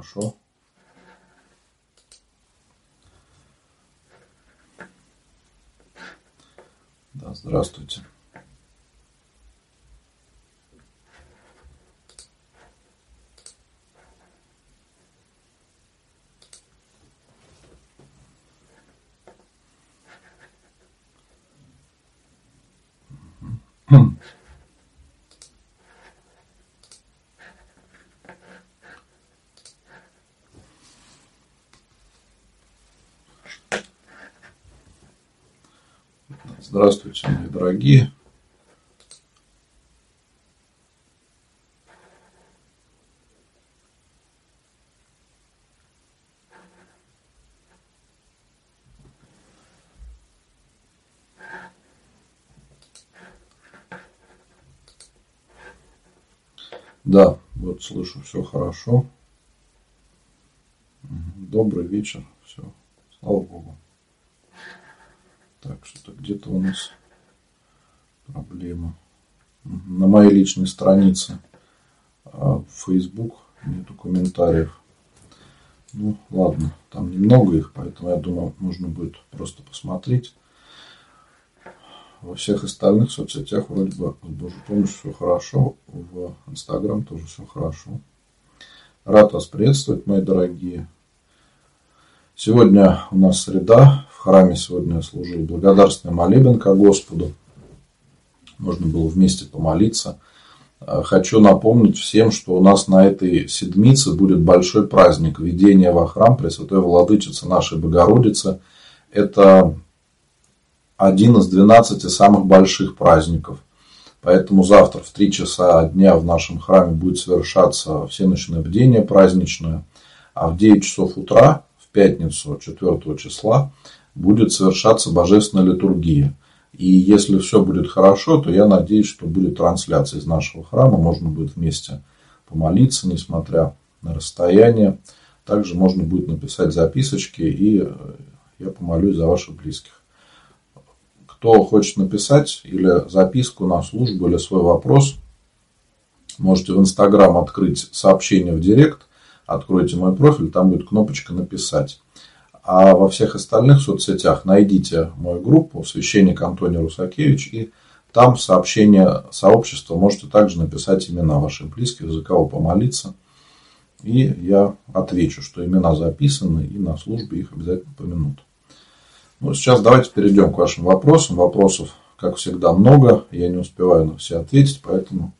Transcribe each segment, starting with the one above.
хорошо. Да, здравствуйте. Здравствуйте, мои дорогие. Да, вот слышу, все хорошо. Добрый вечер, все, слава Богу. Так, что-то где-то у нас проблема. На моей личной странице а, в Facebook нету комментариев. Ну, ладно, там немного их, поэтому я думаю, нужно будет просто посмотреть. Во всех остальных соцсетях вроде бы с Божьей помощью все хорошо. В Инстаграм тоже все хорошо. Рад вас приветствовать, мои дорогие. Сегодня у нас среда. В храме сегодня служил благодарственный молебен ко Господу. Можно было вместе помолиться. А, хочу напомнить всем, что у нас на этой седмице будет большой праздник введения во храм Пресвятой Владычицы нашей Богородицы. Это один из 12 самых больших праздников. Поэтому завтра в 3 часа дня в нашем храме будет совершаться всеночное бдение праздничное, а в 9 часов утра, в пятницу 4 числа, будет совершаться божественная литургия. И если все будет хорошо, то я надеюсь, что будет трансляция из нашего храма, можно будет вместе помолиться, несмотря на расстояние. Также можно будет написать записочки, и я помолюсь за ваших близких. Кто хочет написать или записку на службу, или свой вопрос, можете в Инстаграм открыть сообщение в Директ, откройте мой профиль, там будет кнопочка «Написать». А во всех остальных соцсетях найдите мою группу «Священник Антоний Русакевич» и там сообщение сообщества можете также написать имена ваших близких, за кого помолиться. И я отвечу, что имена записаны, и на службе их обязательно помянут. Ну, сейчас давайте перейдем к вашим вопросам. Вопросов, как всегда, много. Я не успеваю на все ответить, поэтому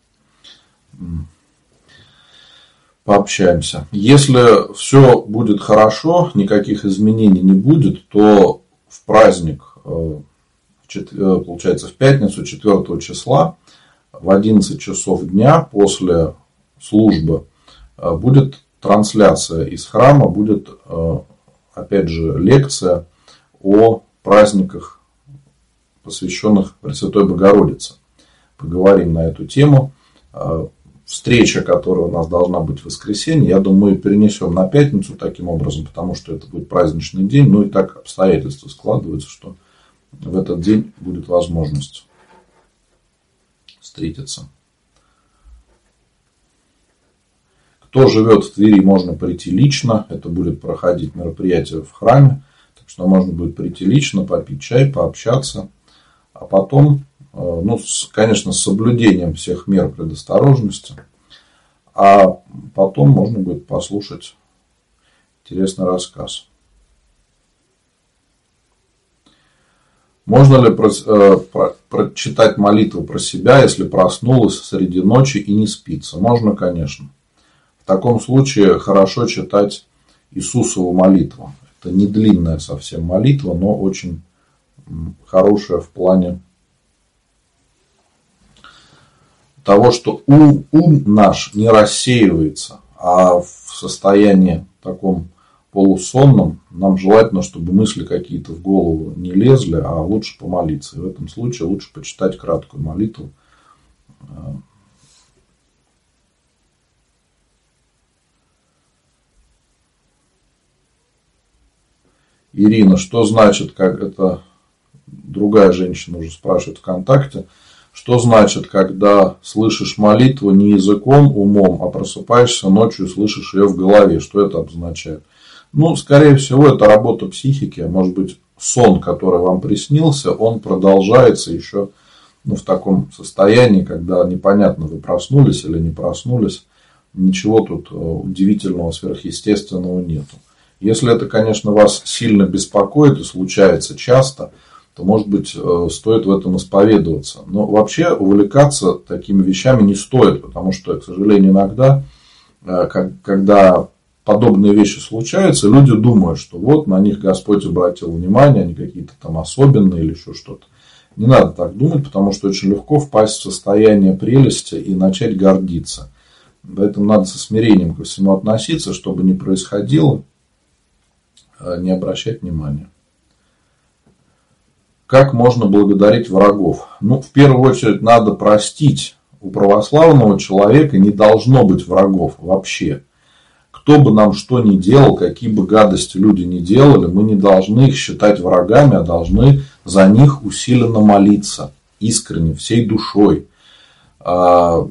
пообщаемся. Если все будет хорошо, никаких изменений не будет, то в праздник, э, э, получается, в пятницу 4 числа в 11 часов дня после службы э, будет трансляция из храма, будет, опять же, лекция о праздниках, посвященных Пресвятой Богородице. Поговорим на эту тему. Встреча, которая у нас должна быть в воскресенье, я думаю, перенесем на пятницу таким образом, потому что это будет праздничный день. Ну и так обстоятельства складываются, что в этот день будет возможность встретиться. Кто живет в Твери, можно прийти лично. Это будет проходить мероприятие в храме что можно будет прийти лично, попить чай, пообщаться, а потом, э, ну, конечно, с соблюдением всех мер предосторожности, а потом можно будет послушать интересный рассказ. Можно ли про, э, про, прочитать молитву про себя, если проснулась среди ночи и не спится? Можно, конечно. В таком случае хорошо читать Иисусову молитву. Это не длинная совсем молитва, но очень хорошая в плане того, что ум, ум наш не рассеивается, а в состоянии таком полусонном нам желательно, чтобы мысли какие-то в голову не лезли, а лучше помолиться. И в этом случае лучше почитать краткую молитву Ирина, что значит, как это другая женщина уже спрашивает ВКонтакте, Что значит, когда слышишь молитву не языком, умом, а просыпаешься ночью и слышишь ее в голове? Что это обозначает? Ну, скорее всего, это работа психики. Может быть, сон, который вам приснился, он продолжается еще ну, в таком состоянии, когда непонятно, вы проснулись или не проснулись. Ничего тут э, удивительного, сверхъестественного нету. Если это, конечно, вас сильно беспокоит и случается часто, то, может быть, э, стоит в этом исповедоваться. Но вообще увлекаться такими вещами не стоит, потому что, к сожалению, иногда, э, когда подобные вещи случаются, люди думают, что вот на них Господь обратил внимание, они какие-то там особенные или еще что-то. Не надо так думать, потому что очень легко впасть в состояние прелести и начать гордиться. Поэтому надо со смирением ко всему относиться, чтобы не происходило, а не обращать внимания. Как можно благодарить врагов? Ну, в первую очередь, надо простить. У православного человека не должно быть врагов вообще. Кто бы нам что ни делал, какие бы гадости люди ни делали, мы не должны их считать врагами, а должны за них усиленно молиться, искренне, всей душой. А,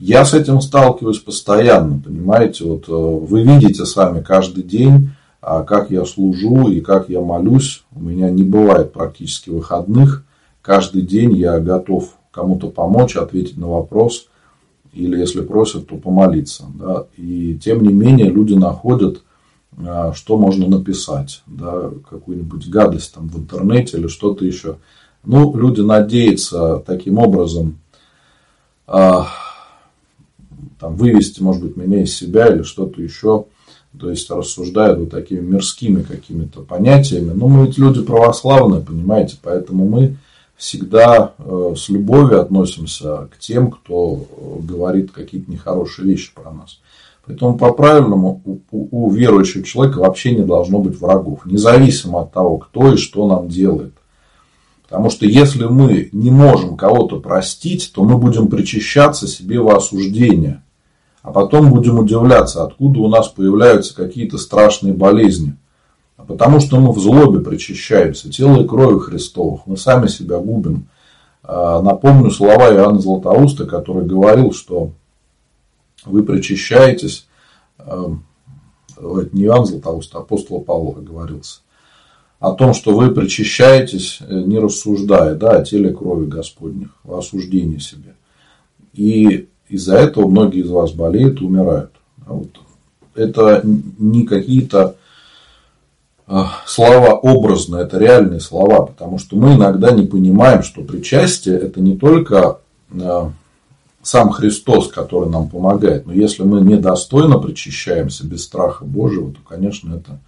я с этим сталкиваюсь постоянно, понимаете, вот э, вы видите сами каждый день, как я служу и как я молюсь. У меня не бывает практически выходных. Каждый день я готов кому-то помочь, ответить на вопрос – или если просят, то помолиться. Да? И тем не менее люди находят, а, что можно написать, да? какую-нибудь гадость там в интернете или что-то еще. Ну, люди надеются таким образом а, там, вывести, может быть, меня из себя или что-то еще. То есть рассуждают вот такими мирскими какими-то понятиями. Но мы ведь люди православные, понимаете, поэтому мы всегда э, с любовью относимся к тем, кто э, говорит какие-то нехорошие вещи про нас. Поэтому по-правильному у, верующего человека вообще не должно быть врагов, независимо от того, кто и что нам делает. Потому что если мы не можем кого-то простить, то мы будем причащаться себе во осуждение. А потом будем удивляться, откуда у нас появляются какие-то страшные болезни а потому что мы в злобе причащаемся, тело и крови Христовых, мы сами себя губим. А, напомню слова Иоанна Златоуста, который говорил, что вы причащаетесь, а, это не Иоанн Златоуст, а апостол Павла говорился, о том, что вы причащаетесь, э, не рассуждая да, о теле крови Господних, о осуждении себе. И из-за этого многие из вас болеют и умирают. Вот. Это не какие-то а, слова образные, это реальные слова, потому что мы иногда не понимаем, что причастие это не только а, сам Христос, который нам помогает, но если мы недостойно причащаемся без страха Божьего, то, конечно, это,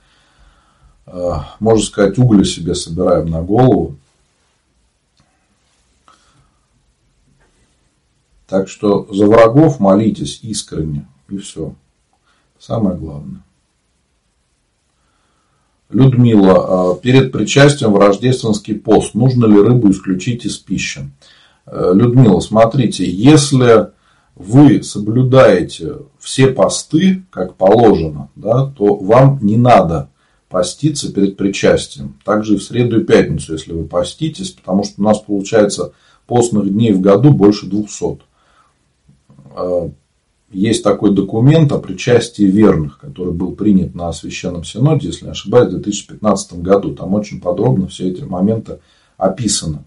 а, можно сказать, угли себе собираем на голову. Так что за врагов молитесь искренне, и все. Самое главное. Людмила, а, перед причастием в рождественский пост нужно ли рыбу исключить из пищи? Э, Людмила, смотрите, если вы соблюдаете все посты, как положено, да, то вам не надо поститься перед причастием. Также и в среду и пятницу, если вы поститесь, потому что у нас получается постных дней в году больше 200 есть такой документ о причастии верных, который был принят на Священном Синоде, если не ошибаюсь, в 2015 году. Там очень подробно все эти моменты описаны.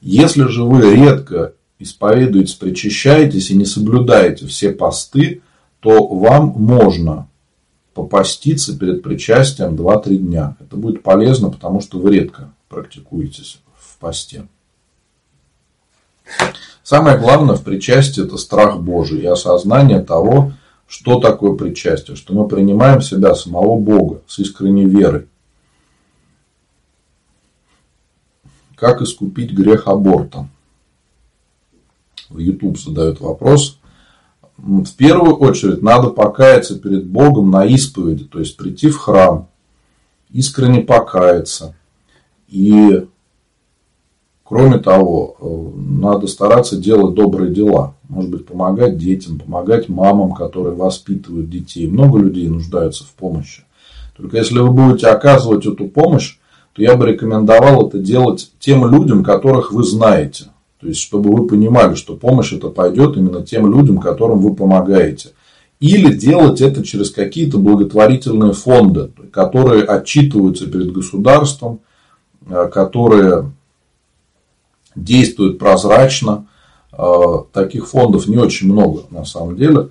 Если же вы редко исповедуетесь, причащаетесь и не соблюдаете все посты, то вам можно попаститься перед причастием 2-3 дня. Это будет полезно, потому что вы редко практикуетесь в посте. Самое главное в причастии – это страх Божий и осознание того, что такое причастие, что мы принимаем себя самого Бога с искренней верой. Как искупить грех аборта? В YouTube задают вопрос. В первую очередь надо покаяться перед Богом на исповеди, то есть прийти в храм, искренне покаяться и Кроме того, э, надо стараться делать добрые дела. Может быть, помогать детям, помогать мамам, которые воспитывают детей. Много людей нуждаются в помощи. Только если вы будете оказывать эту помощь, то я бы рекомендовал это делать тем людям, которых вы знаете. То есть, чтобы вы понимали, что помощь это пойдет именно тем людям, которым вы помогаете. Или делать это через какие-то благотворительные фонды, которые отчитываются перед государством, э, которые действуют прозрачно. Э, таких фондов не очень много на самом деле.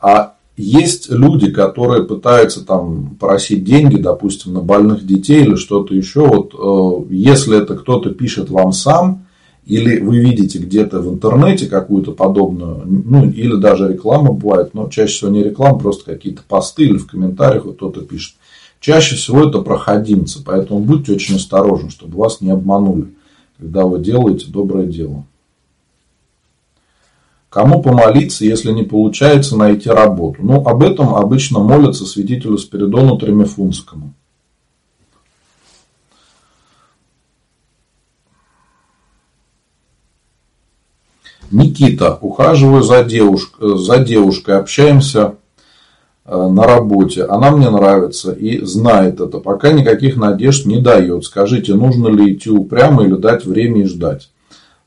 А есть люди, которые пытаются там просить деньги, допустим, на больных детей или что-то еще. Вот э, если это кто-то пишет вам сам, или вы видите где-то в интернете какую-то подобную, ну, или даже реклама бывает, но чаще всего не реклама, просто какие-то посты или в комментариях вот кто-то пишет. Чаще всего это проходимцы, поэтому будьте очень осторожны, чтобы вас не обманули, когда вы делаете доброе дело. Кому помолиться, если не получается найти работу? Ну, об этом обычно молятся святителю Спиридону Тремифунскому. Никита, ухаживаю за, девушкой, за девушкой, общаемся э, на работе. Она мне нравится и знает это. Пока никаких надежд не дает. Скажите, нужно ли идти упрямо или дать время и ждать?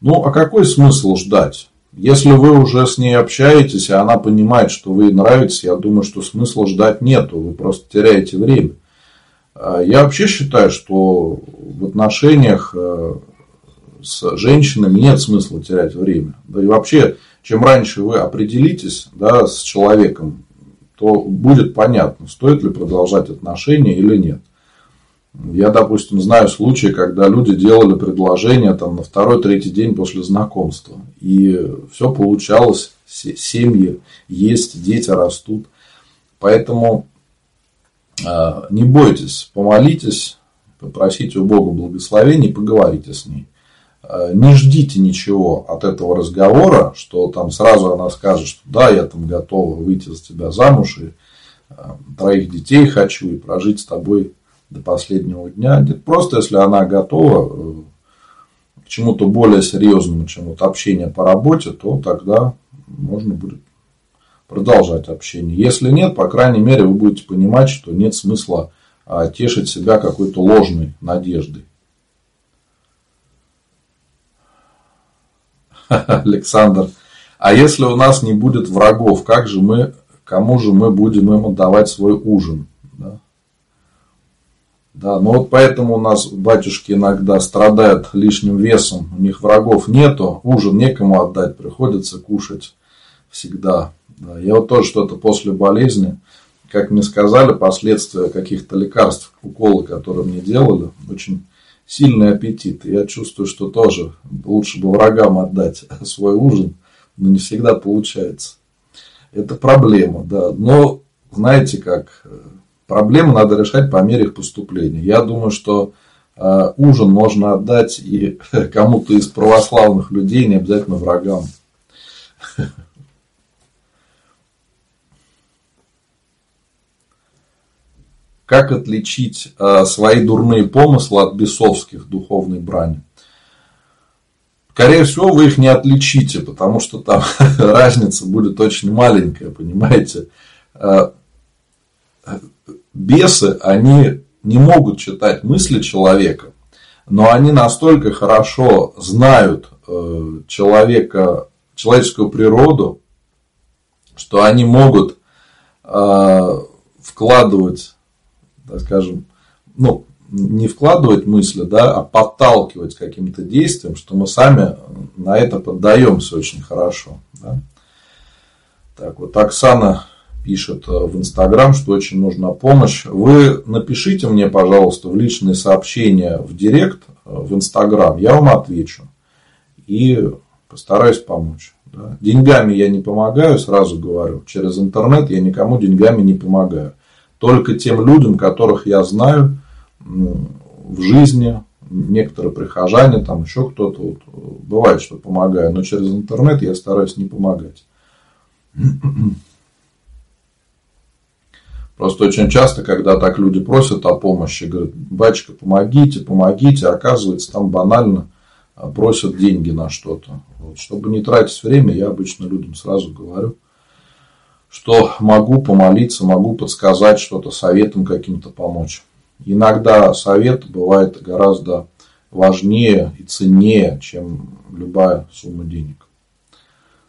Ну, а какой смысл ждать? Если вы уже с ней общаетесь, и она понимает, что вы ей нравитесь, я думаю, что смысла ждать нету. Вы просто теряете время. А я вообще считаю, что в отношениях э, с женщинами нет смысла терять время. Да и вообще, чем раньше вы определитесь да, с человеком, то будет понятно, стоит ли продолжать отношения или нет. Я, допустим, знаю случаи, когда люди делали предложение там, на второй-третий день после знакомства. И все получалось, семьи есть, дети растут. Поэтому э, не бойтесь, помолитесь, попросите у Бога благословения и поговорите с ней. Э, не ждите ничего от этого разговора, что там сразу она скажет, что да, я там готова выйти за тебя замуж и э, троих детей хочу и прожить с тобой до последнего дня. Просто если она готова э, к чему-то более серьезному, чем вот общение по работе, то тогда можно будет продолжать общение. Если нет, по крайней мере, вы будете понимать, что нет смысла а, тешить себя какой-то ложной надеждой. Александр, а если у нас не будет врагов, как же мы, кому же мы будем им отдавать свой ужин? Да, да ну вот поэтому у нас батюшки иногда страдают лишним весом, у них врагов нету, ужин некому отдать, приходится кушать всегда. Да, я вот тоже что-то после болезни, как мне сказали, последствия каких-то лекарств, уколы, которые мне делали, очень сильный аппетит. Я чувствую, что тоже лучше бы врагам отдать свой ужин, но не всегда получается. Это проблема, да. Но знаете как, проблемы надо решать по мере их поступления. Я думаю, что э, ужин можно отдать и кому-то из православных людей, не обязательно врагам. Как отличить э, свои дурные помыслы от бесовских духовной брани? Скорее всего, вы их не отличите, потому что там разница будет очень маленькая, понимаете. Э, бесы, они не могут читать мысли человека, но они настолько хорошо знают э, человека, человеческую природу, что они могут вкладывать так скажем, ну, не вкладывать мысли, да, а подталкивать каким-то действием, что мы сами на это поддаемся очень хорошо. Да. Так вот, Оксана пишет э, в Инстаграм, что очень нужна помощь. Вы напишите мне, пожалуйста, в личные сообщения в Директ, э, в Инстаграм, я вам отвечу. И постараюсь помочь. Да. Деньгами я не помогаю, сразу говорю. Через интернет я никому деньгами не помогаю только тем людям, которых я знаю в жизни, некоторые прихожане, там еще кто-то, вот, бывает, что помогаю, но через интернет я стараюсь не помогать. Просто очень часто, когда так люди просят о помощи, говорят, батюшка, помогите, помогите, оказывается, там банально а, просят деньги на что-то. Вот, чтобы не тратить время, я обычно людям сразу говорю – что могу помолиться, могу подсказать что-то, советом каким-то помочь. Иногда совет бывает гораздо важнее и ценнее, чем любая сумма денег.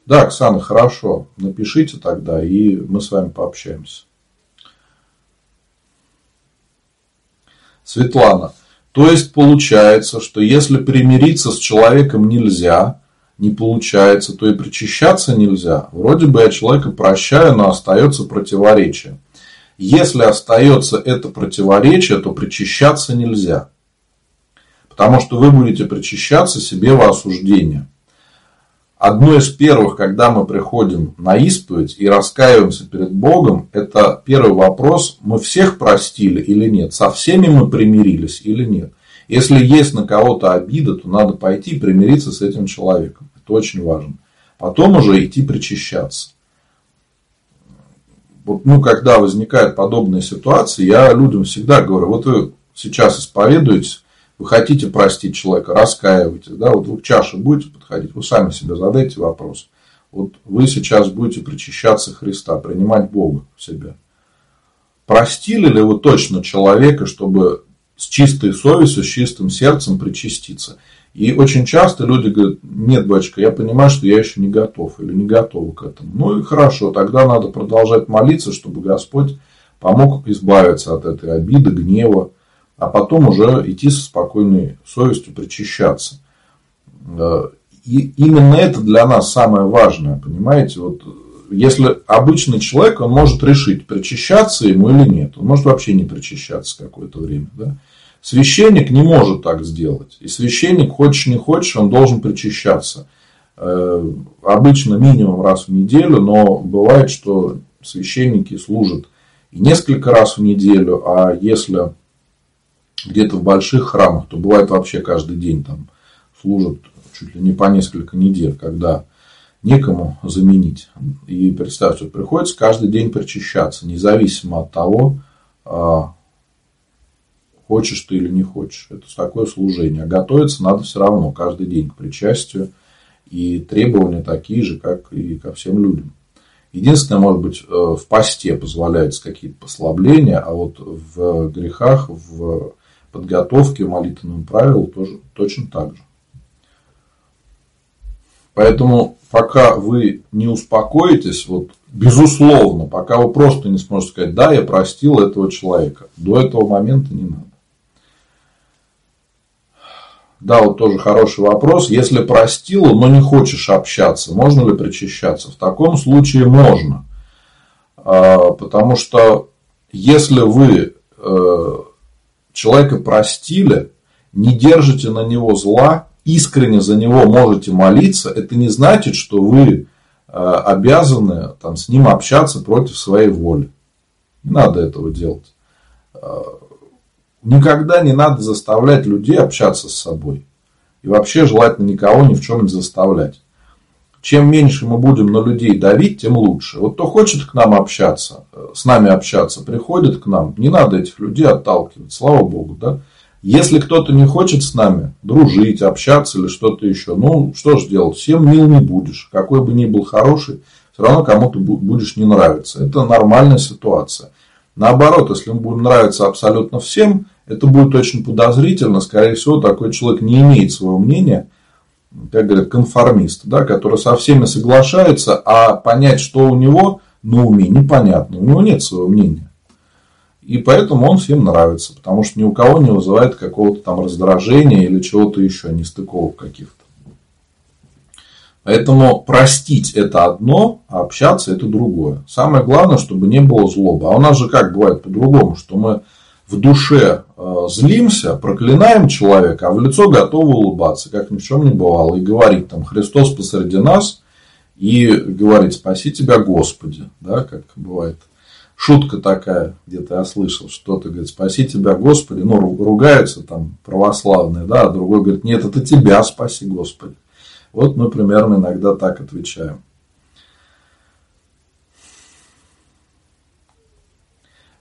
Да, Оксана, хорошо. Напишите тогда, и мы с вами пообщаемся. Светлана. То есть получается, что если примириться с человеком нельзя, не получается, то и причащаться нельзя. Вроде бы я человека прощаю, но остается противоречие. Если остается это противоречие, то причащаться нельзя. Потому что вы будете причащаться себе во осуждение. Одно из первых, когда мы приходим на исповедь и раскаиваемся перед Богом, это первый вопрос, мы всех простили или нет, со всеми мы примирились или нет. Если есть на кого-то обида, то надо пойти примириться с этим человеком. Это очень важно. Потом уже идти причащаться. Вот, ну, когда возникает подобная ситуация, я людям всегда говорю, вот вы сейчас исповедуетесь, вы хотите простить человека, раскаиваетесь, да, вот вы к чаше будете подходить, вы сами себе задайте вопрос. Вот вы сейчас будете причащаться Христа, принимать Бога в себя. Простили ли вы точно человека, чтобы с чистой совестью, с чистым сердцем причаститься? И очень часто люди говорят, нет, батюшка, я понимаю, что я еще не готов или не готова к этому. Ну и хорошо, тогда надо продолжать молиться, чтобы Господь помог избавиться от этой обиды, гнева, а потом уже идти со спокойной совестью, причащаться. Э, и именно это для нас самое важное, понимаете? Вот если обычный человек, он может решить, причащаться ему или нет. Он может вообще не причащаться какое-то время. Да? Священник не может так сделать. И священник, хочешь не хочешь, он должен причащаться. Э, обычно минимум раз в неделю, но бывает, что священники служат и несколько раз в неделю, а если где-то в больших храмах, то бывает вообще каждый день там служат чуть ли не по несколько недель, когда некому заменить. И представьте, приходится каждый день причащаться, независимо от того, а, хочешь ты или не хочешь. Это такое служение. А готовиться надо все равно каждый день к причастию. И требования такие же, как и ко всем людям. Единственное, может быть, э, в посте позволяются какие-то послабления, а вот в грехах, в подготовке, в молитвенному правилу тоже точно так же. Поэтому пока вы не успокоитесь, вот безусловно, пока вы просто не сможете сказать, да, я простил этого человека, до этого момента не надо. Да, вот тоже хороший вопрос. Если простил, но не хочешь общаться, можно ли причащаться? В таком случае можно. А, потому что если вы э, человека простили, не держите на него зла, искренне за него можете молиться, это не значит, что вы э, обязаны там, с ним общаться против своей воли. Не надо этого делать. Никогда не надо заставлять людей общаться с собой. И вообще желательно никого ни в чем не заставлять. Чем меньше мы будем на людей давить, тем лучше. Вот кто хочет к нам общаться, э, с нами общаться, приходит к нам, не надо этих людей отталкивать, слава богу, да. Если кто-то не хочет с нами дружить, общаться или что-то еще, ну, что ж делать, всем мил не будешь. Какой бы ни был хороший, все равно кому-то будешь не нравиться. Это нормальная ситуация. Наоборот, если мы будем нравиться абсолютно всем, это будет очень подозрительно. Скорее всего, такой человек не имеет своего мнения, как говорят, конформист, да, который со всеми соглашается, а понять, что у него на уме, непонятно. У него нет своего мнения. И поэтому он всем нравится, потому что ни у кого не вызывает какого-то там раздражения или чего-то еще, нестыковок каких-то. Поэтому простить это одно, а общаться это другое. Самое главное, чтобы не было злобы. А у нас же как бывает по-другому, что мы в душе злимся, проклинаем человека, а в лицо готовы улыбаться, как ни в чем не бывало, и говорить там Христос посреди нас, и говорить спаси тебя Господи, да, как бывает. Шутка такая, где-то я слышал, что-то говорит, спаси тебя Господи, ну, ругаются там православные, да, а другой говорит, нет, это тебя спаси Господи. Вот мы примерно иногда так отвечаем.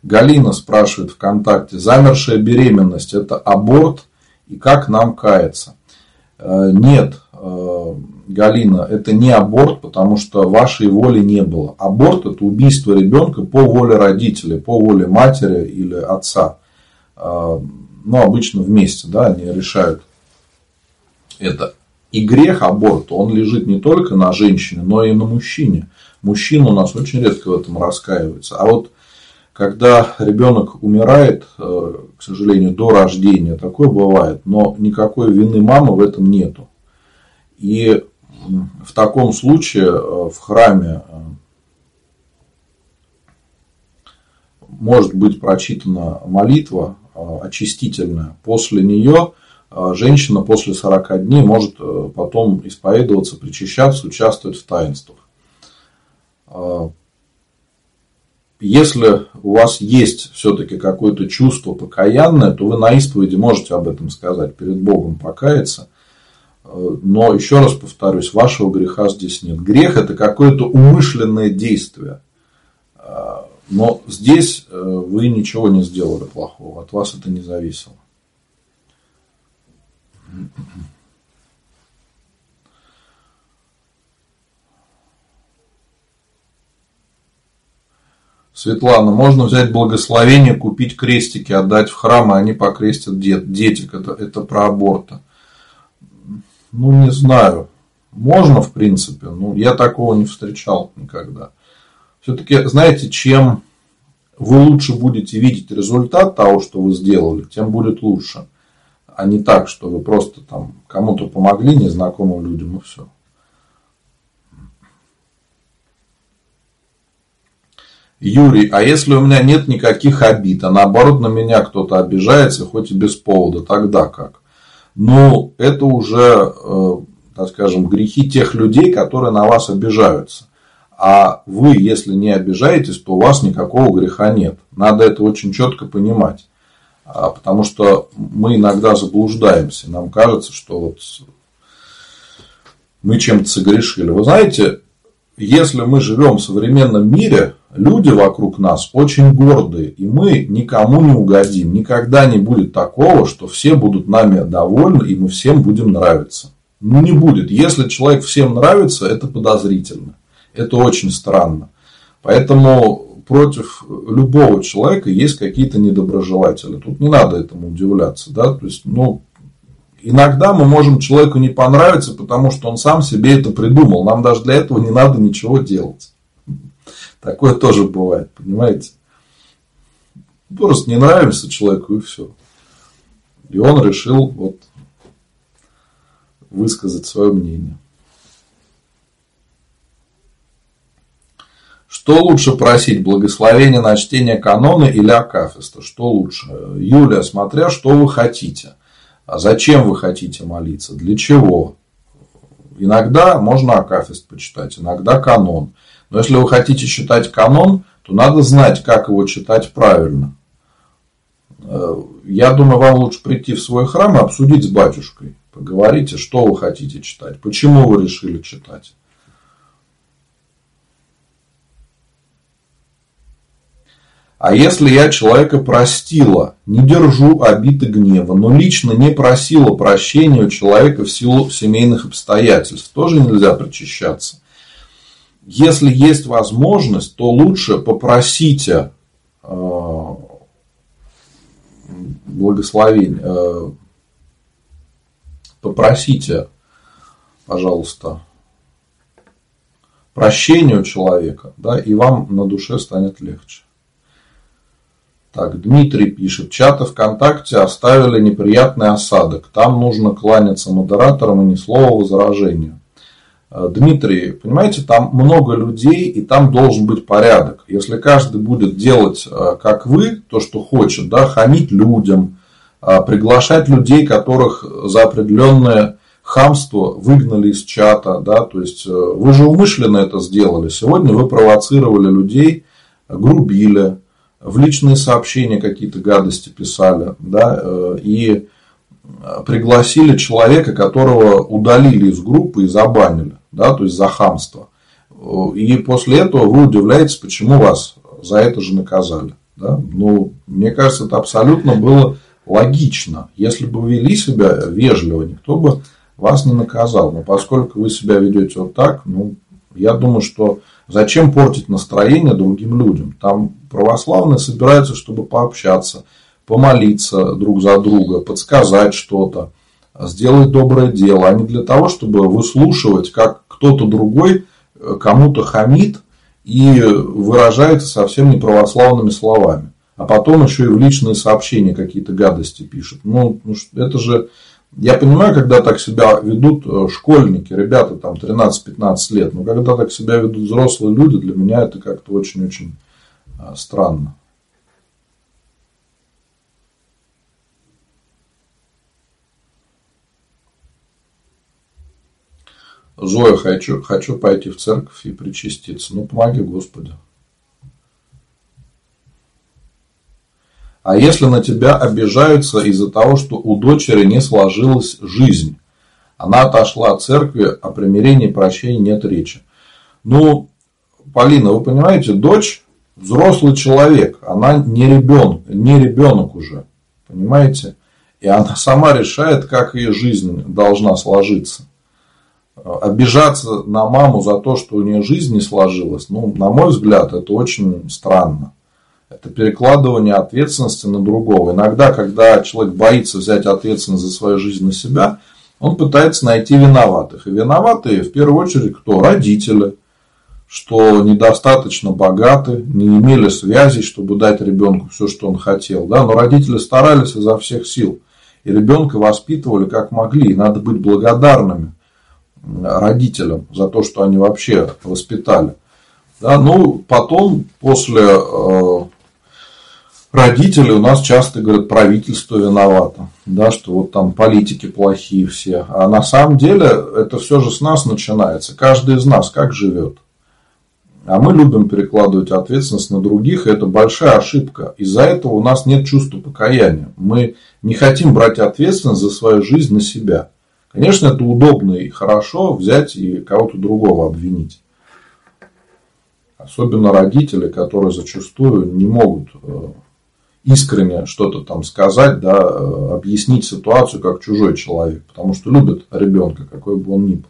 Галина спрашивает ВКонтакте, замершая беременность – это аборт и как нам каяться? Э, нет, э, Галина, это не аборт, потому что вашей воли не было. Аборт – это убийство ребенка по воле родителей, по воле матери или отца. Э, ну, обычно вместе, да, они решают это. И грех аборта, он лежит не только на женщине, но и на мужчине. Мужчина у нас очень редко в этом раскаивается. А вот когда ребенок умирает, э, к сожалению, до рождения, такое бывает, но никакой вины мамы в этом нету. И в таком случае э, в храме э, может быть прочитана молитва очистительная. После нее женщина после 40 дней может потом исповедоваться, причащаться, участвовать в таинствах. Если у вас есть все-таки какое-то чувство покаянное, то вы на исповеди можете об этом сказать, перед Богом покаяться. Но еще раз повторюсь, вашего греха здесь нет. Грех это какое-то умышленное действие. Но здесь э, вы ничего не сделали плохого, от вас это не зависело. Светлана, можно взять благословение, купить крестики, отдать в храм, и они покрестят дет, детек. Это, это про аборта. Ну, не знаю. Можно, в принципе. но я такого не встречал никогда. Все-таки, знаете, чем вы лучше будете видеть результат того, что вы сделали, тем будет лучше. А не так, что вы просто там кому-то помогли, незнакомым людям и все. Юрий, а если у меня нет никаких обид, а наоборот на меня кто-то обижается, хоть и без повода, тогда как? Ну, это уже, э, так скажем, грехи тех людей, которые на вас обижаются. А вы, если не обижаетесь, то у вас никакого греха нет. Надо это очень четко понимать. А, потому что мы иногда заблуждаемся. Нам кажется, что вот мы чем-то согрешили. Вы знаете, если мы живем в современном мире, люди вокруг нас очень гордые, и мы никому не угодим. Никогда не будет такого, что все будут нами довольны, и мы всем будем нравиться. Ну, не будет. Если человек всем нравится, это подозрительно. Это очень странно. Поэтому против любого человека есть какие-то недоброжелатели. Тут не надо этому удивляться. Да? То есть, ну, иногда мы можем человеку не понравиться, потому что он сам себе это придумал. Нам даже для этого не надо ничего делать. Такое тоже бывает, понимаете? Просто не нравится человеку и все. И он решил вот высказать свое мнение. Что лучше просить, благословение на чтение канона или акафиста? Что лучше? Юлия, смотря что вы хотите. А зачем вы хотите молиться? Для чего? Иногда можно акафист почитать, иногда канон. Но если вы хотите читать канон, то надо знать, как его читать правильно. Э, я думаю, вам лучше прийти в свой храм и обсудить с батюшкой. Поговорите, что вы хотите читать, почему вы решили читать. А если я человека простила, не держу обиды гнева, но лично не просила прощения у человека в силу семейных обстоятельств, тоже нельзя причащаться если есть возможность, то лучше попросите э, благословения, э, попросите, пожалуйста, прощения у человека, да, и вам на душе станет легче. Так, Дмитрий пишет, чаты ВКонтакте оставили неприятный осадок. Там нужно кланяться модераторам и ни слова возражения. Э, Дмитрий, понимаете, там много людей, и там должен быть порядок. Если каждый будет делать, э, как вы, то, что хочет, да, хамить людям, э, приглашать людей, которых за определенное хамство выгнали из чата, да, то есть вы же умышленно это сделали. Сегодня вы провоцировали людей, грубили, в личные сообщения какие-то гадости писали, да, и пригласили человека, которого удалили из группы и забанили да, то есть за хамство. И после этого вы удивляетесь, почему вас за это же наказали. Да? Ну, мне кажется, это абсолютно было логично. Если бы вели себя вежливо, никто бы вас не наказал. Но поскольку вы себя ведете вот так, ну, я думаю, что зачем портить настроение другим людям? Там православные собираются, чтобы пообщаться, помолиться друг за друга, подсказать что-то. сделать доброе дело, а не для того, чтобы выслушивать, как кто-то другой э, кому-то хамит и выражается совсем неправославными словами. А потом еще и в личные сообщения какие-то гадости пишет. Ну, ну это же... Я понимаю, когда так себя ведут э, школьники, ребята там 13-15 лет, но когда так себя ведут взрослые люди, для меня это как-то очень-очень э, странно. Зоя, хочу, хочу пойти в церковь и причаститься. Ну, помоги, Господи. А если на тебя обижаются из-за того, что у дочери не сложилась жизнь, она отошла от церкви, о примирении и прощении нет речи. Ну, Полина, вы понимаете, дочь взрослый человек, она не ребенок, не ребенок уже, понимаете? И она сама решает, как ее жизнь должна сложиться обижаться на маму за то, что у нее жизнь не сложилась, ну, на мой взгляд, это очень странно. Это перекладывание ответственности на другого. Иногда, когда человек боится взять ответственность за свою жизнь на себя, он пытается найти виноватых. И виноватые, в первую очередь, кто? Родители, что недостаточно богаты, не имели связей, чтобы дать ребенку все, что он хотел. Да? Но родители старались изо всех сил. И ребенка воспитывали как могли. И надо быть благодарными родителям за то, что они вообще воспитали. Да, ну, потом, после родителей, у нас часто говорят, правительство виновато, да, что вот там политики плохие все. А на самом деле это все же с нас начинается. Каждый из нас как живет. А мы любим перекладывать ответственность на других, и это большая ошибка. Из-за этого у нас нет чувства покаяния. Мы не хотим брать ответственность за свою жизнь на себя. Конечно, это удобно и хорошо взять и кого-то другого обвинить. Особенно родители, которые зачастую не могут э, искренне что-то там сказать, да, э, объяснить ситуацию как чужой человек, потому что любят ребенка, какой бы он ни был.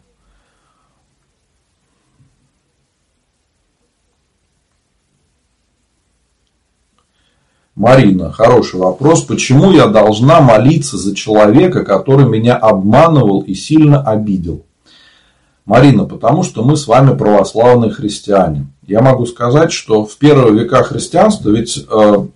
Марина, хороший вопрос. Почему я должна молиться за человека, который меня обманывал и сильно обидел? Марина, потому что мы с вами православные христиане. Я могу сказать, что в первые века христианства ведь э,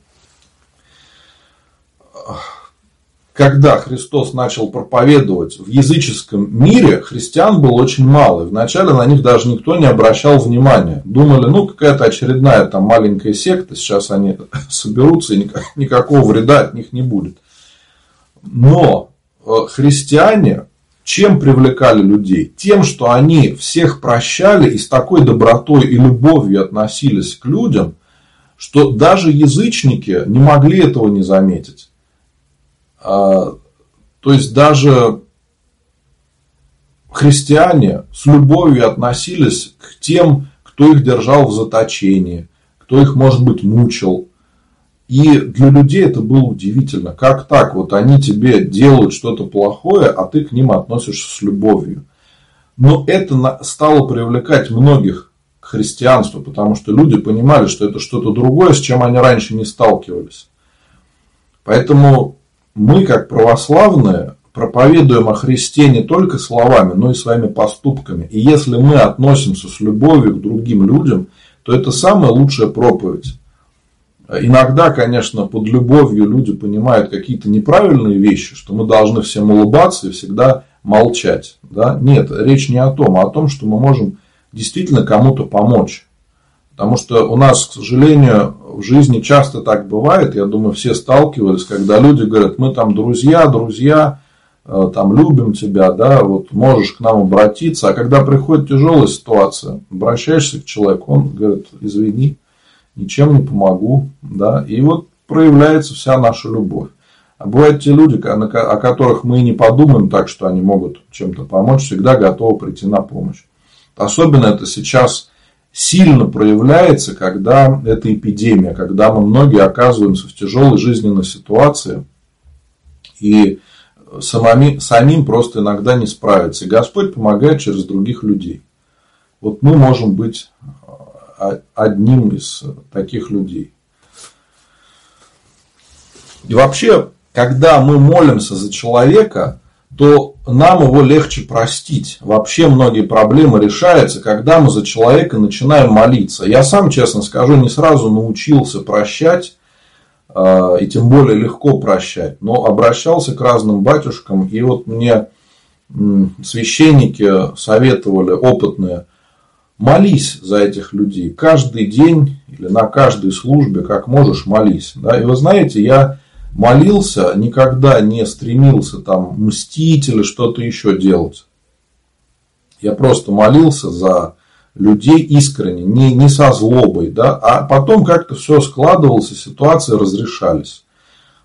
когда Христос начал проповедовать в языческом мире, христиан было очень мало. И вначале на них даже никто не обращал внимания. Думали, ну, какая-то очередная там маленькая секта, сейчас они соберутся, и никакого вреда от них не будет. Но э, христиане чем привлекали людей? Тем, что они всех прощали и с такой добротой и любовью относились к людям, что даже язычники не могли этого не заметить. А, то есть даже христиане с любовью относились к тем, кто их держал в заточении, кто их, может быть, мучил. И для людей это было удивительно. Как так? Вот они тебе делают что-то плохое, а ты к ним относишься с любовью. Но это стало привлекать многих к христианству, потому что люди понимали, что это что-то другое, с чем они раньше не сталкивались. Поэтому мы, как православные, проповедуем о Христе не только словами, но и своими поступками. И если мы относимся с любовью к другим людям, то это самая лучшая проповедь. Иногда, конечно, под любовью люди понимают какие-то неправильные вещи, что мы должны всем улыбаться и всегда молчать. Да? Нет, речь не о том, а о том, что мы можем действительно кому-то помочь. Потому что у нас, к сожалению, в жизни часто так бывает, я думаю, все сталкивались, когда люди говорят, мы там друзья, друзья, э, там любим тебя, да, вот можешь к нам обратиться, а когда приходит тяжелая ситуация, обращаешься к человеку, он говорит, извини, ничем не помогу, да, и вот проявляется вся наша любовь. А бывают те люди, о которых мы не подумаем так, что они могут чем-то помочь, всегда готовы прийти на помощь. Особенно это сейчас сильно проявляется, когда это эпидемия, когда мы многие оказываемся в тяжелой жизненной ситуации и самими, самим просто иногда не справиться. И Господь помогает через других людей. Вот мы можем быть а, одним из таких людей. И вообще, когда мы молимся за человека, то нам его легче простить. Вообще многие проблемы решаются, когда мы за человека начинаем молиться. Я сам, честно скажу, не сразу научился прощать, а, и тем более легко прощать, но обращался к разным батюшкам, и вот мне священники советовали, опытные, молись за этих людей. Каждый день или на каждой службе, как можешь, молись. И вы знаете, я молился, никогда не стремился там мстить или что-то еще делать. Я просто молился за людей искренне, не, не со злобой, да, а потом как-то все складывалось, и ситуации разрешались.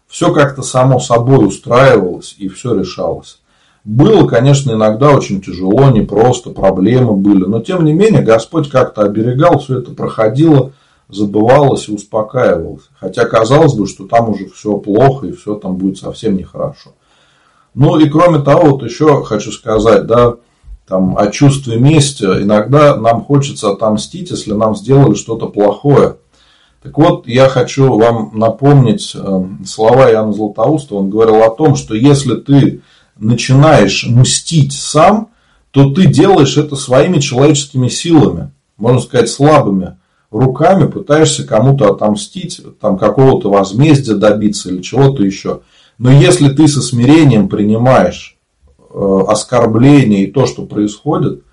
Все как-то само собой устраивалось, и все решалось. Было, конечно, иногда очень тяжело, непросто, проблемы были, но тем не менее Господь как-то оберегал, все это проходило, забывалось и успокаивалось. Хотя казалось бы, что там уже все плохо и все там будет совсем нехорошо. Ну и кроме того, вот еще хочу сказать, да, там, о чувстве мести. Иногда нам хочется отомстить, если нам сделали что-то плохое. Так вот, я хочу вам напомнить э, слова Иоанна Златоуста. Он говорил о том, что если ты начинаешь мстить сам, то ты делаешь это своими человеческими силами, можно сказать, слабыми руками, пытаешься кому-то отомстить, там какого-то возмездия добиться или чего-то еще. Но если ты со смирением принимаешь Э, оскорбление и то, что происходит,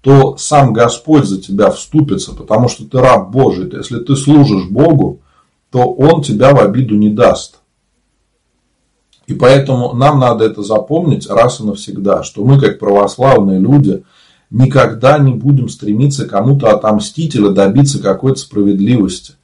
то сам Господь за тебя вступится, потому что ты раб Божий. Если ты служишь Богу, то Он тебя в обиду не даст. И поэтому нам надо это запомнить раз и навсегда, что мы, как православные люди, никогда не будем стремиться кому-то отомстить или добиться какой-то справедливости.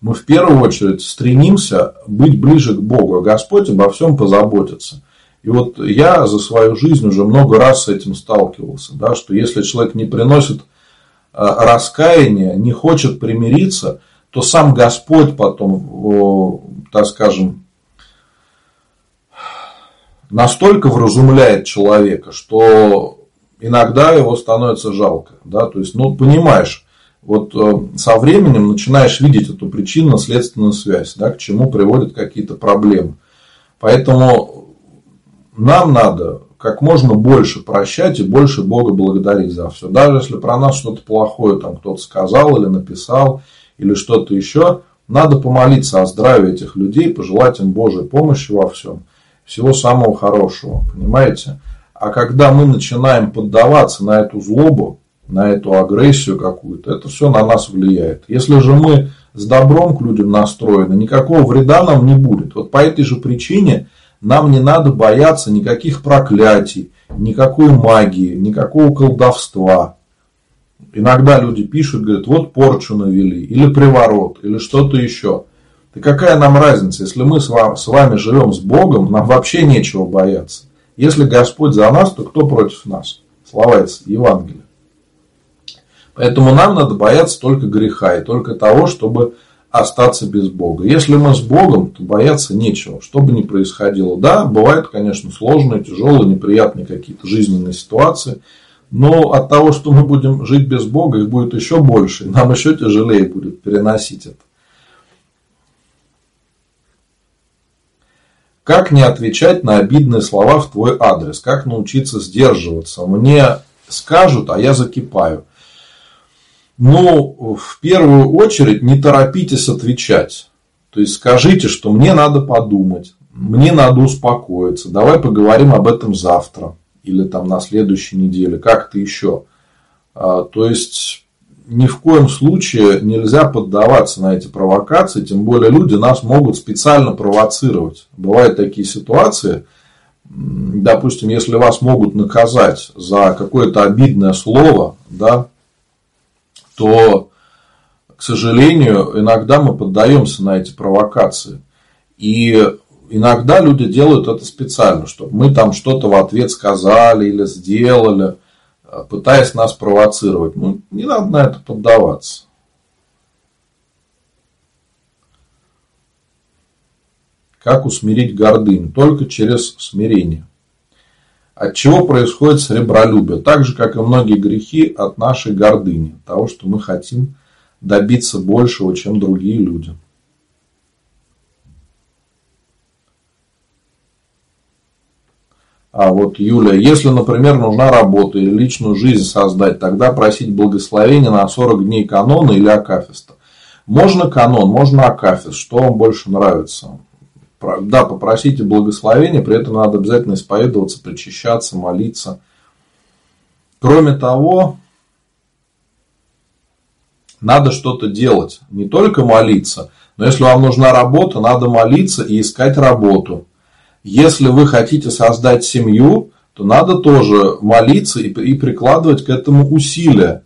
Мы в первую очередь стремимся быть ближе к Богу, а Господь обо всем позаботится. И вот я за свою жизнь уже много раз с этим сталкивался, да, что если человек не приносит а, раскаяния, не хочет примириться, то сам Господь потом, так скажем, настолько вразумляет человека, что иногда его становится жалко. Да? То есть, ну, понимаешь, вот э, со временем начинаешь видеть эту причинно-следственную связь, да, к чему приводят какие-то проблемы. Поэтому нам надо как можно больше прощать и больше Бога благодарить за все. Даже если про нас что-то плохое там кто-то сказал или написал, или что-то еще, надо помолиться о здравии этих людей, пожелать им Божьей помощи во всем. Всего самого хорошего, понимаете? А когда мы начинаем поддаваться на эту злобу, на эту агрессию какую-то, это все на нас влияет. Если же мы с добром к людям настроены, никакого вреда нам не будет. Вот по этой же причине – нам не надо бояться никаких проклятий, никакой магии, никакого колдовства. Иногда люди пишут, говорят, вот порчу навели, или приворот, или что-то еще. Да какая нам разница, если мы с вами, живем с Богом, нам вообще нечего бояться. Если Господь за нас, то кто против нас? Слова из Евангелия. Поэтому нам надо бояться только греха и только того, чтобы остаться без Бога. Если мы с Богом, то бояться нечего, что бы ни происходило. Да, бывают, конечно, сложные, тяжелые, неприятные какие-то жизненные ситуации, но от того, что мы будем жить без Бога, их будет еще больше, и нам еще тяжелее будет переносить это. Как не отвечать на обидные слова в твой адрес? Как научиться сдерживаться? Мне скажут, а я закипаю. Но в первую очередь не торопитесь отвечать. То есть скажите, что мне надо подумать, мне надо успокоиться, давай поговорим об этом завтра или там на следующей неделе, как-то еще. А, то есть ни в коем случае нельзя поддаваться на эти провокации, тем более люди нас могут специально провоцировать. Бывают такие ситуации, допустим, если вас могут наказать за какое-то обидное слово, да, то, к сожалению, иногда мы поддаемся на эти провокации. И иногда люди делают это специально, чтобы мы там что-то в ответ сказали или сделали, пытаясь нас провоцировать. Ну, не надо на это поддаваться. Как усмирить гордыню? Только через смирение. От чего происходит сребролюбие? Так же, как и многие грехи, от нашей гордыни. Того, что мы хотим добиться большего, чем другие люди. А вот Юля, если, например, нужна работа или личную жизнь создать, тогда просить благословения на 40 дней канона или акафиста. Можно канон, можно акафист, что вам больше нравится. Да, попросите благословения, при этом надо обязательно исповедоваться, причащаться, молиться. Кроме того, надо что-то делать. Не только молиться, но если вам нужна работа, надо молиться и искать работу. Если вы хотите создать семью, то надо тоже молиться и, прикладывать к этому усилия.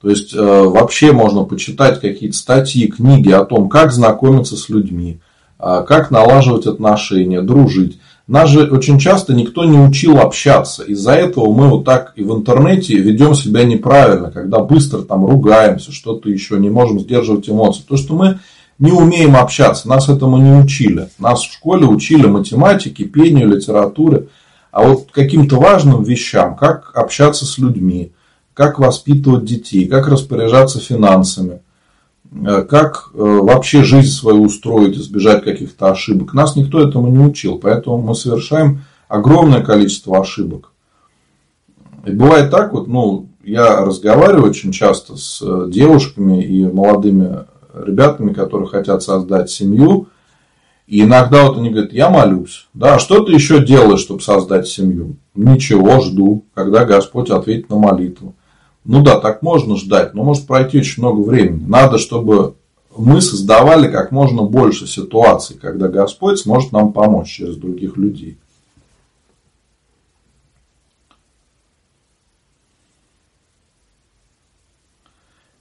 То есть э, вообще можно почитать какие-то статьи, книги о том, как знакомиться с людьми, э, как налаживать отношения, дружить. Нас же очень часто никто не учил общаться. Из-за этого мы вот так и в интернете ведем себя неправильно, когда быстро там ругаемся, что-то еще, не можем сдерживать эмоции. То, что мы не умеем общаться, нас этому не учили. Нас в школе учили математике, пению, литературе. А вот каким-то важным вещам, как общаться с людьми, как воспитывать детей, как распоряжаться финансами, э, как э, вообще жизнь свою устроить, избежать каких-то ошибок. Нас никто этому не учил, поэтому мы совершаем огромное количество ошибок. И бывает так вот, ну, я разговариваю очень часто с э, девушками и молодыми ребятами, которые хотят создать семью. И иногда вот они говорят, я молюсь. Да, а что ты еще делаешь, чтобы создать семью? Ничего, жду, когда Господь ответит на молитву. Ну да, так можно ждать, но может пройти очень много времени. Надо, чтобы мы создавали как можно больше ситуаций, когда Господь сможет нам помочь через других людей.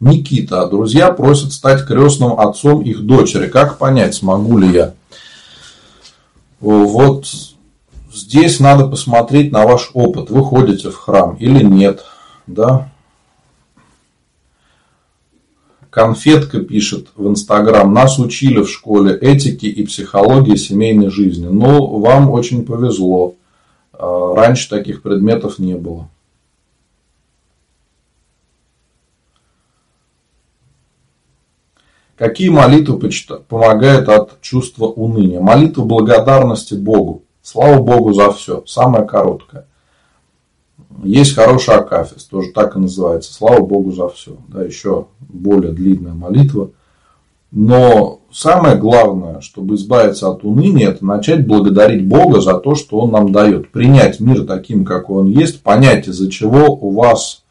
Никита, а друзья просят стать крестным отцом их дочери. Как понять, смогу ли я? Вот здесь надо посмотреть на ваш опыт. Вы ходите в храм или нет. Да? Конфетка пишет в Инстаграм. Нас учили в школе этики и психологии семейной жизни. Но вам очень повезло. А, раньше таких предметов не было. Какие молитвы помогают от чувства уныния? Молитва благодарности Богу. Слава Богу за все. Самая короткая. Есть хороший акафис, тоже так и называется. Слава Богу за все. Да, еще более длинная молитва. Но самое главное, чтобы избавиться от уныния, это начать благодарить Бога за то, что Он нам дает. Принять мир таким, как он есть, понять, из-за чего у вас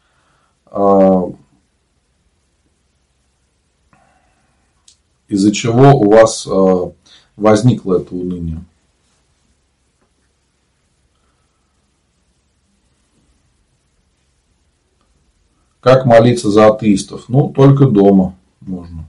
из-за чего у вас а, возникло это уныние. Как молиться за атеистов? Ну, только дома можно.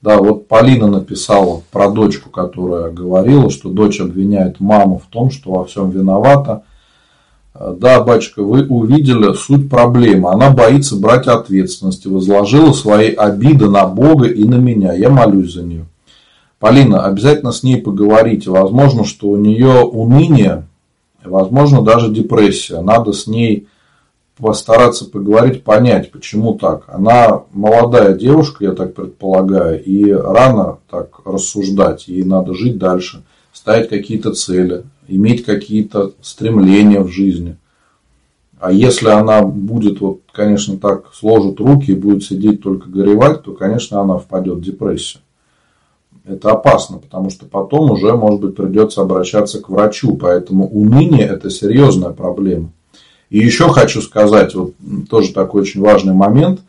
Да, вот Полина написала про дочку, которая говорила, что дочь обвиняет маму в том, что во всем виновата. Да, батюшка, вы увидели суть проблемы. Она боится брать ответственность, возложила свои обиды на Бога и на меня. Я молюсь за нее. Полина, обязательно с ней поговорите. Возможно, что у нее уныние, возможно, даже депрессия. Надо с ней постараться поговорить, понять, почему так. Она молодая девушка, я так предполагаю, и рано так рассуждать. Ей надо жить дальше, ставить какие-то цели, иметь какие-то стремления в жизни. А если она будет, вот, конечно, так сложит руки и будет сидеть только горевать, то, конечно, она впадет в депрессию это опасно, потому что потом уже, может быть, придется обращаться к врачу. Поэтому уныние – это серьезная проблема. И еще хочу сказать, вот тоже такой очень важный момент.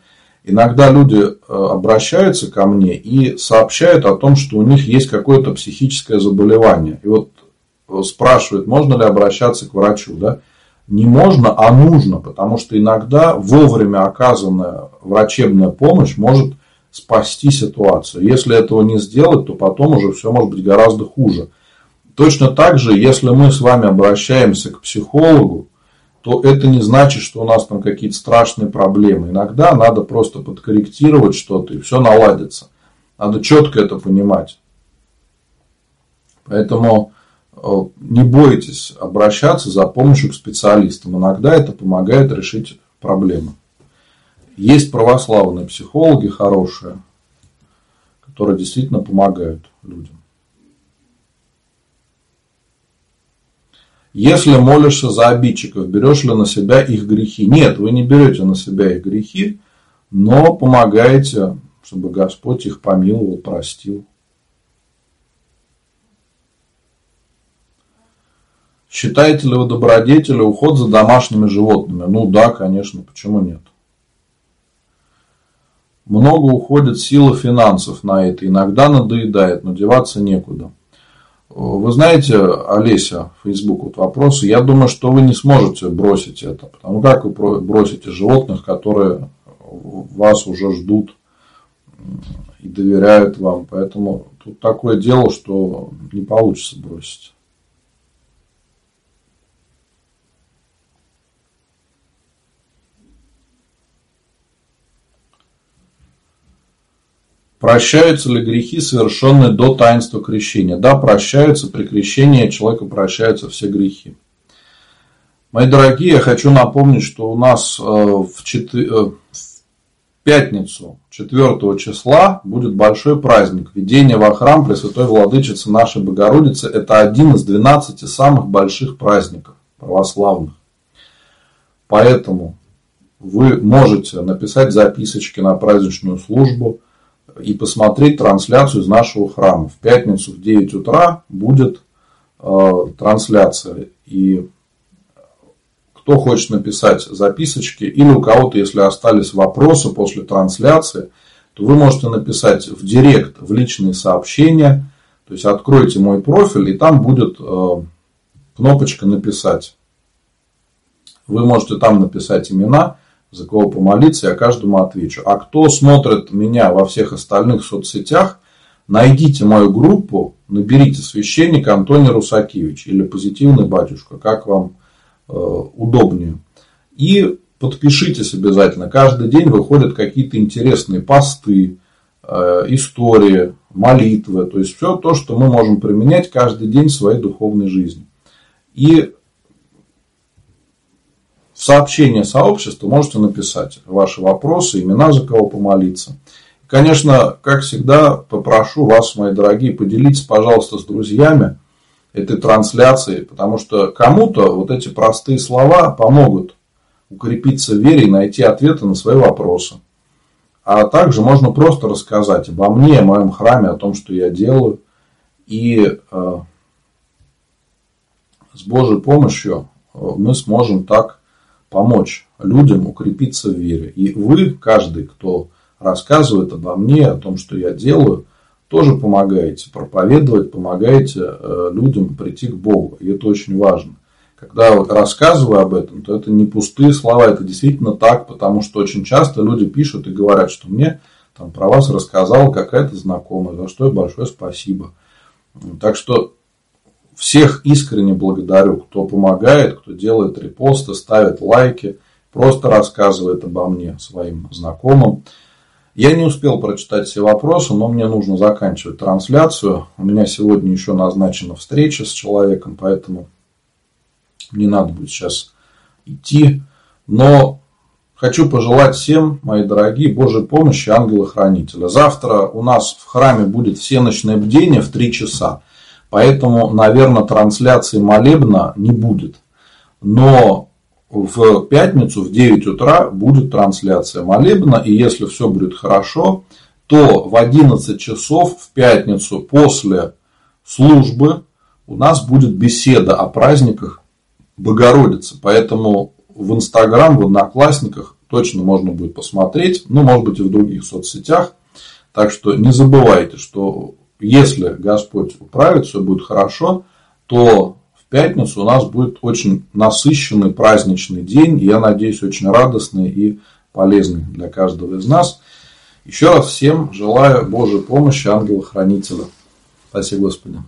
Иногда люди э, обращаются ко мне и сообщают о том, что у них есть какое-то психическое заболевание. И вот спрашивают, можно ли обращаться к врачу. Да? Не можно, а нужно, потому что иногда вовремя оказанная врачебная помощь может спасти ситуацию. Если этого не сделать, то потом уже все может быть гораздо хуже. Точно так же, если мы с вами обращаемся к психологу, то это не значит, что у нас там какие-то страшные проблемы. Иногда надо просто подкорректировать что-то, и все наладится. Надо четко это понимать. Поэтому не бойтесь обращаться за помощью к специалистам. Иногда это помогает решить проблемы. Есть православные психологи хорошие. которые действительно помогают людям. Если молишься за обидчиков, берешь ли на себя их грехи? Нет, вы не берете на себя их грехи, но помогаете, чтобы Господь их помиловал, простил. Считаете ли вы добродетелю уход за домашними животными? Ну да, конечно, почему нет? Много уходит силы финансов на это, иногда надоедает, но деваться некуда. Вы знаете, Олеся, Facebook, вот вопрос. Я думаю, что вы не сможете бросить это. Потому как вы бросите животных, которые вас уже ждут и доверяют вам. Поэтому тут такое дело, что не получится бросить. Прощаются ли грехи, совершенные до таинства крещения? Да, прощаются. При крещении человеку прощаются все грехи. Мои дорогие, я хочу напомнить, что у нас э, в, четы... Э, в пятницу 4 числа будет большой праздник. Введение во храм Пресвятой Владычицы нашей Богородицы – это один из 12 самых больших праздников православных. Поэтому вы можете написать записочки на праздничную службу – и посмотреть трансляцию из нашего храма. В пятницу в 9 утра будет э, трансляция. И кто хочет написать записочки, или у кого-то, если остались вопросы после трансляции, то вы можете написать в директ, в личные сообщения. То есть откройте мой профиль, и там будет э, кнопочка «Написать». Вы можете там написать имена, за кого помолиться, я каждому отвечу. А кто смотрит меня во всех остальных соцсетях, найдите мою группу, наберите священник Антоний Русакевич или позитивный батюшка, как вам э, удобнее. И подпишитесь обязательно. Каждый день выходят какие-то интересные посты, э, истории, молитвы. То есть все то, что мы можем применять каждый день в своей духовной жизни. И в сообщение сообщества можете написать ваши вопросы, имена, за кого помолиться. Конечно, как всегда, попрошу вас, мои дорогие, поделитесь, пожалуйста, с друзьями этой трансляцией, потому что кому-то вот эти простые слова помогут укрепиться в вере и найти ответы на свои вопросы. А также можно просто рассказать обо мне, о моем храме, о том, что я делаю. И э, с Божьей помощью э, мы сможем так помочь людям укрепиться в вере. И вы, каждый, кто рассказывает обо мне, о том, что я делаю, тоже помогаете проповедовать, помогаете э, людям прийти к Богу. И это очень важно. Когда вот рассказываю об этом, то это не пустые слова, это действительно так, потому что очень часто люди пишут и говорят, что мне там, про вас рассказала какая-то знакомая, за что и большое спасибо. Так что всех искренне благодарю, кто помогает, кто делает репосты, ставит лайки, просто рассказывает обо мне своим знакомым. Я не успел прочитать все вопросы, но мне нужно заканчивать трансляцию. У меня сегодня еще назначена встреча с человеком, поэтому не надо будет сейчас идти. Но хочу пожелать всем, мои дорогие, Божьей помощи, ангела-хранителя. Завтра у нас в храме будет всеночное бдение в 3 часа. Поэтому, наверное, трансляции молебна не будет. Но в пятницу в 9 утра будет трансляция молебна. И если все будет хорошо, то в 11 часов в пятницу после службы у нас будет беседа о праздниках Богородицы. Поэтому в Инстаграм, в Одноклассниках точно можно будет посмотреть. Ну, может быть, и в других соцсетях. Так что не забывайте, что если Господь управит, все будет хорошо, то в пятницу у нас будет очень насыщенный праздничный день. Я надеюсь, очень радостный и полезный для каждого из нас. Еще раз всем желаю Божьей помощи, ангела-хранителя. Спасибо, Господи.